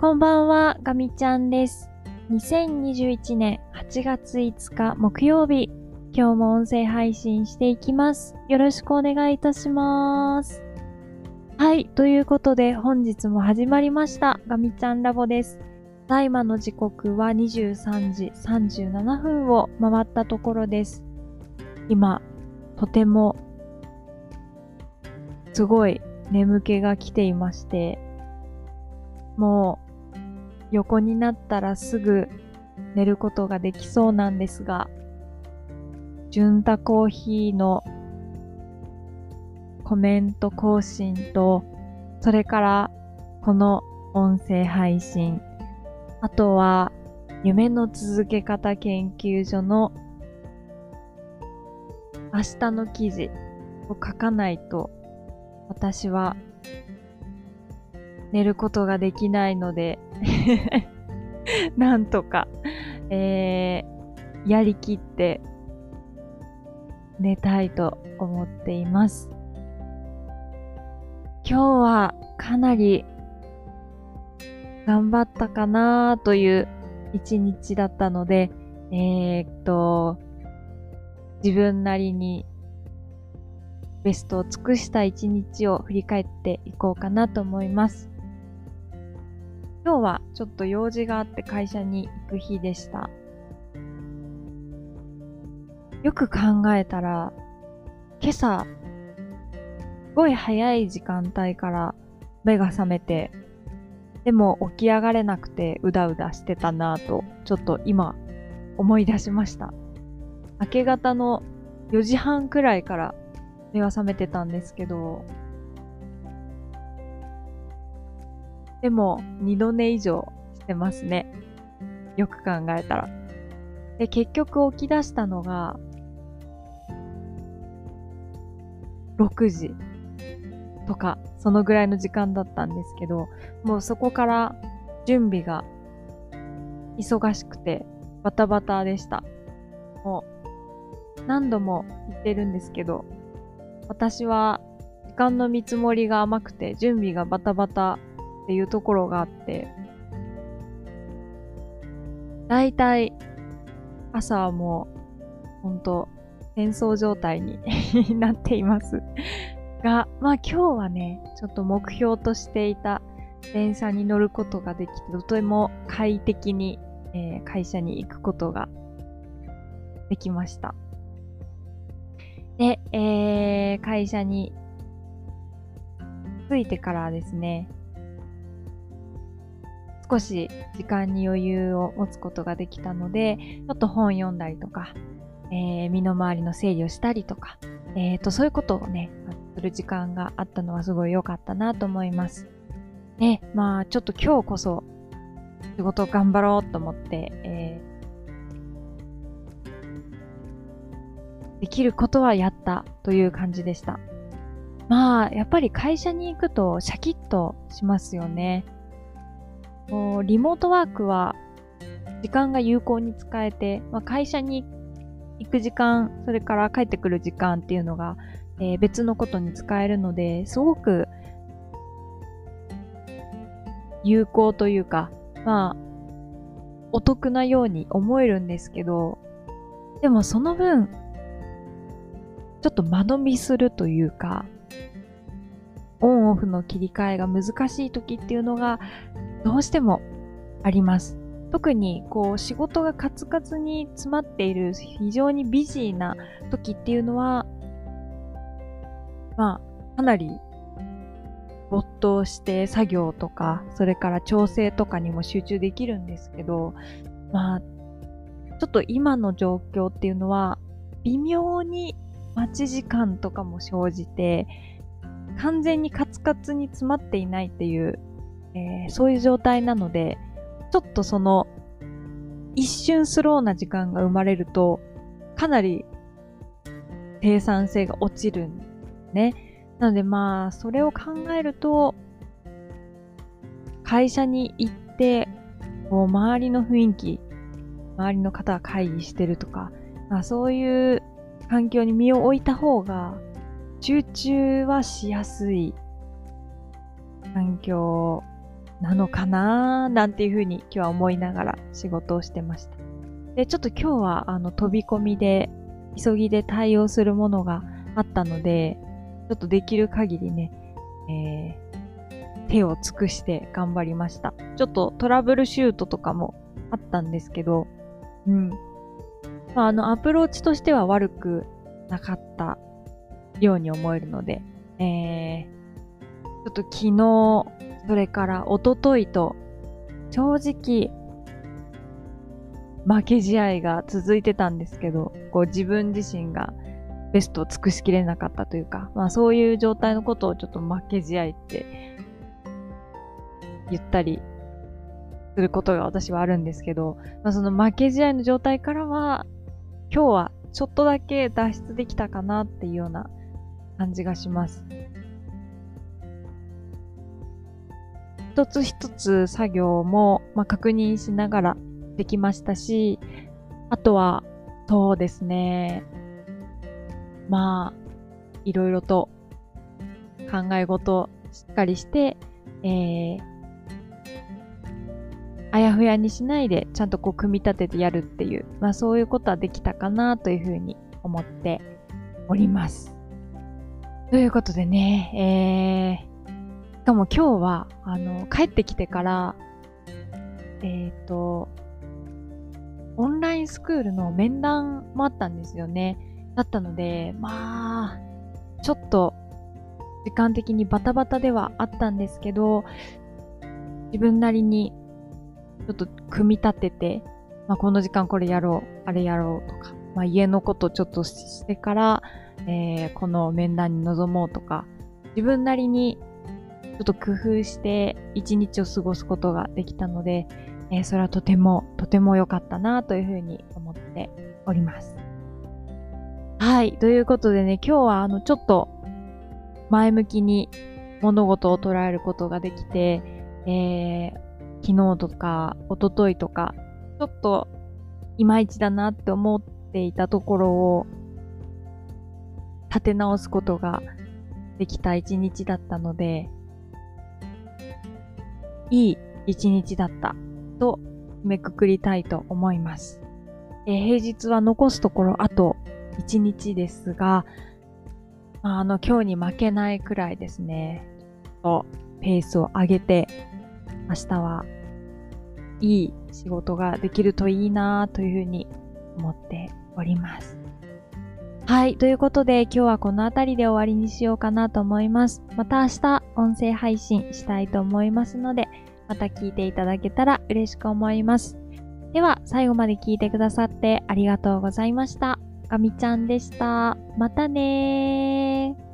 こんばんは、ガミちゃんです。2021年8月5日木曜日、今日も音声配信していきます。よろしくお願いいたします。はい、ということで本日も始まりました、ガミちゃんラボです。ただいまの時刻は23時37分を回ったところです。今、とても、すごい眠気が来ていまして、もう、横になったらすぐ寝ることができそうなんですが、純太コーヒーのコメント更新と、それからこの音声配信、あとは夢の続け方研究所の明日の記事を書かないと私は寝ることができないので なんとか、えー、やりきって寝たいと思っています。今日はかなり頑張ったかなという一日だったので、えー、っと、自分なりにベストを尽くした一日を振り返っていこうかなと思います。今日はちょっと用事があって会社に行く日でした。よく考えたら、今朝、すごい早い時間帯から目が覚めて、でも起き上がれなくてうだうだしてたなぁと、ちょっと今思い出しました。明け方の4時半くらいから目が覚めてたんですけど、でも二度寝以上してますね。よく考えたら。で、結局起き出したのが、6時とか、そのぐらいの時間だったんですけど、もうそこから準備が忙しくてバタバタでした。もう何度も言ってるんですけど、私は時間の見積もりが甘くて準備がバタバタっていうところがあって、だいたい朝はもうほんと戦争状態に なっています。が、まあ今日はね、ちょっと目標としていた電車に乗ることができて、とても快適に、えー会社に行くことができました。で、えー会社に着いてからですね、少し時間に余裕を持つことができたので、ちょっと本読んだりとか、えー身の回りの整理をしたりとか、えーと、そういうことをね、する時間があったのはすごい良かったなと思います。で、まあ、ちょっと今日こそ仕事頑張ろうと思って、えーできることはやったという感じでした。まあ、やっぱり会社に行くとシャキッとしますよね。こうリモートワークは時間が有効に使えて、まあ、会社に行く時間、それから帰ってくる時間っていうのが、えー別のことに使えるので、すごく有効というか、まあ、お得なように思えるんですけど、でもその分、ちょっと間延びするというか、オンオフの切り替えが難しい時っていうのがどうしてもあります。特にこう仕事がカツカツに詰まっている非常にビジーな時っていうのは、まあ、かなり没頭して作業とか、それから調整とかにも集中できるんですけど、まあ、ちょっと今の状況っていうのは、微妙に待ち時間とかも生じて、完全にカツカツに詰まっていないっていう、えーそういう状態なので、ちょっとその、一瞬スローな時間が生まれると、かなり生産性が落ちるんですね。なのでまあ、それを考えると、会社に行って、こう周りの雰囲気、周りの方が会議してるとか、まあ、そういう環境に身を置いた方が、集中はしやすい環境なのかななんていうふうに今日は思いながら仕事をしてました。で、ちょっと今日はあの飛び込みで、急ぎで対応するものがあったので、ちょっとできる限りね、えー、手を尽くして頑張りました。ちょっとトラブルシュートとかもあったんですけど、うん。まあ、あの、アプローチとしては悪くなかったように思えるので、えー、ちょっと昨日、それから一昨日と、正直、負け試合が続いてたんですけど、こう自分自身がベストを尽くしきれなかったというか、まあそういう状態のことをちょっと負け試合って言ったりすることが私はあるんですけど、まあその負け試合の状態からは、今日はちょっとだけ脱出できたかなっていうような感じがします。一つ一つ作業も、まあ、確認しながらできましたし、あとは、そうですね。まあ、いろいろと考え事しっかりして、えー、あやふやにしないでちゃんとこう組み立ててやるっていう、まあそういうことはできたかなというふうに思っております。ということでね、えー、かも今日は、あの、帰ってきてから、えっ、ー、と、オンラインスクールの面談もあったんですよね。だったので、まあ、ちょっと時間的にバタバタではあったんですけど、自分なりにちょっと組み立てて、まあ、この時間これやろう、あれやろうとか、まあ、家のことちょっとしてから、えー、この面談に臨もうとか、自分なりにちょっと工夫して一日を過ごすことができたので、えー、それはとても、とても良かったなというふうに思っております。はい。ということでね、今日はあの、ちょっと前向きに物事を捉えることができて、えー、昨日とか一昨日とか、ちょっといまいちだなって思っていたところを立て直すことができた一日だったので、いい一日だったとめくくりたいと思います。えー、平日は残すところあと1日ですが、あの、今日に負けないくらいですね、とペースを上げて、明日はいい仕事ができるといいなというふうに思っております。はい。ということで、今日はこの辺りで終わりにしようかなと思います。また明日、音声配信したいと思いますので、また聞いていただけたら嬉しく思います。では、最後まで聞いてくださってありがとうございました。ガミちゃんでした。またねー。